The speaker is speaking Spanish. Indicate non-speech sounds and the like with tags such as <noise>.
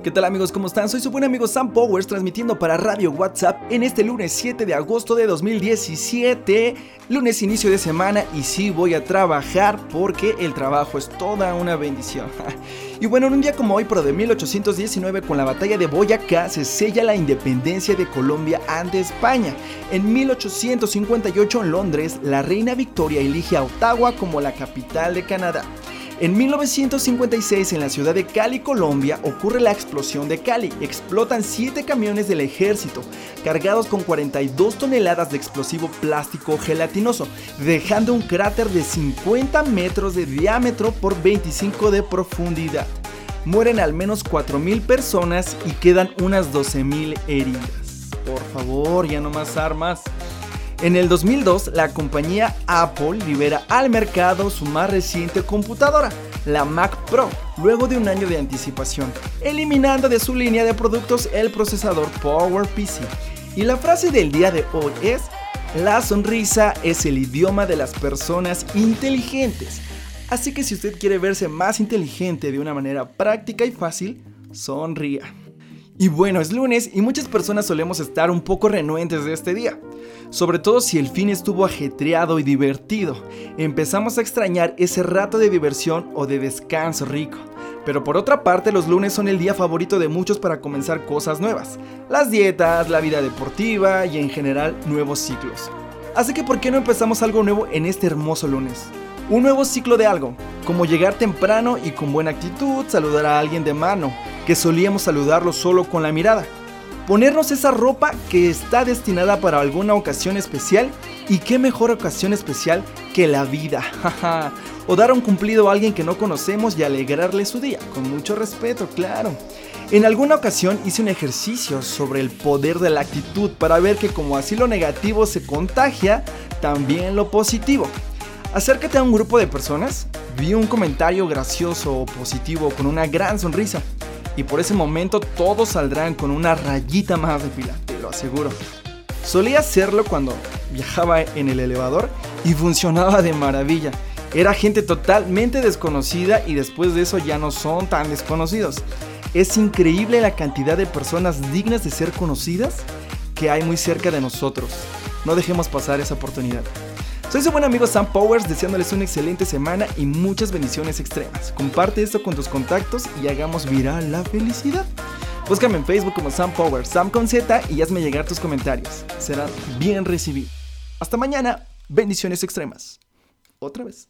¿Qué tal amigos? ¿Cómo están? Soy su buen amigo Sam Powers transmitiendo para Radio WhatsApp en este lunes 7 de agosto de 2017, lunes inicio de semana y sí voy a trabajar porque el trabajo es toda una bendición. <laughs> Y bueno, en un día como hoy, pero de 1819, con la batalla de Boyacá, se sella la independencia de Colombia ante España. En 1858, en Londres, la reina Victoria elige a Ottawa como la capital de Canadá. En 1956, en la ciudad de Cali, Colombia, ocurre la explosión de Cali. Explotan 7 camiones del ejército, cargados con 42 toneladas de explosivo plástico gelatinoso, dejando un cráter de 50 metros de diámetro por 25 de profundidad. Mueren al menos 4.000 personas y quedan unas 12.000 heridas. Por favor, ya no más armas. En el 2002, la compañía Apple libera al mercado su más reciente computadora, la Mac Pro, luego de un año de anticipación, eliminando de su línea de productos el procesador PowerPC. Y la frase del día de hoy es, la sonrisa es el idioma de las personas inteligentes. Así que si usted quiere verse más inteligente de una manera práctica y fácil, sonría. Y bueno, es lunes y muchas personas solemos estar un poco renuentes de este día, sobre todo si el fin estuvo ajetreado y divertido. Empezamos a extrañar ese rato de diversión o de descanso rico. Pero por otra parte, los lunes son el día favorito de muchos para comenzar cosas nuevas. Las dietas, la vida deportiva y en general nuevos ciclos. Así que ¿por qué no empezamos algo nuevo en este hermoso lunes? Un nuevo ciclo de algo, como llegar temprano y con buena actitud, saludar a alguien de mano, que solíamos saludarlo solo con la mirada. Ponernos esa ropa que está destinada para alguna ocasión especial y qué mejor ocasión especial que la vida. <laughs> o dar un cumplido a alguien que no conocemos y alegrarle su día, con mucho respeto, claro. En alguna ocasión hice un ejercicio sobre el poder de la actitud para ver que como así lo negativo se contagia, también lo positivo. Acércate a un grupo de personas, vi un comentario gracioso o positivo con una gran sonrisa y por ese momento todos saldrán con una rayita más de pila, te lo aseguro. Solía hacerlo cuando viajaba en el elevador y funcionaba de maravilla. Era gente totalmente desconocida y después de eso ya no son tan desconocidos. Es increíble la cantidad de personas dignas de ser conocidas que hay muy cerca de nosotros. No dejemos pasar esa oportunidad. Soy su buen amigo Sam Powers deseándoles una excelente semana y muchas bendiciones extremas. Comparte esto con tus contactos y hagamos viral la felicidad. Búscame en Facebook como Sam Powers, Sam con Z y hazme llegar tus comentarios. Serán bien recibidos. Hasta mañana, bendiciones extremas. Otra vez.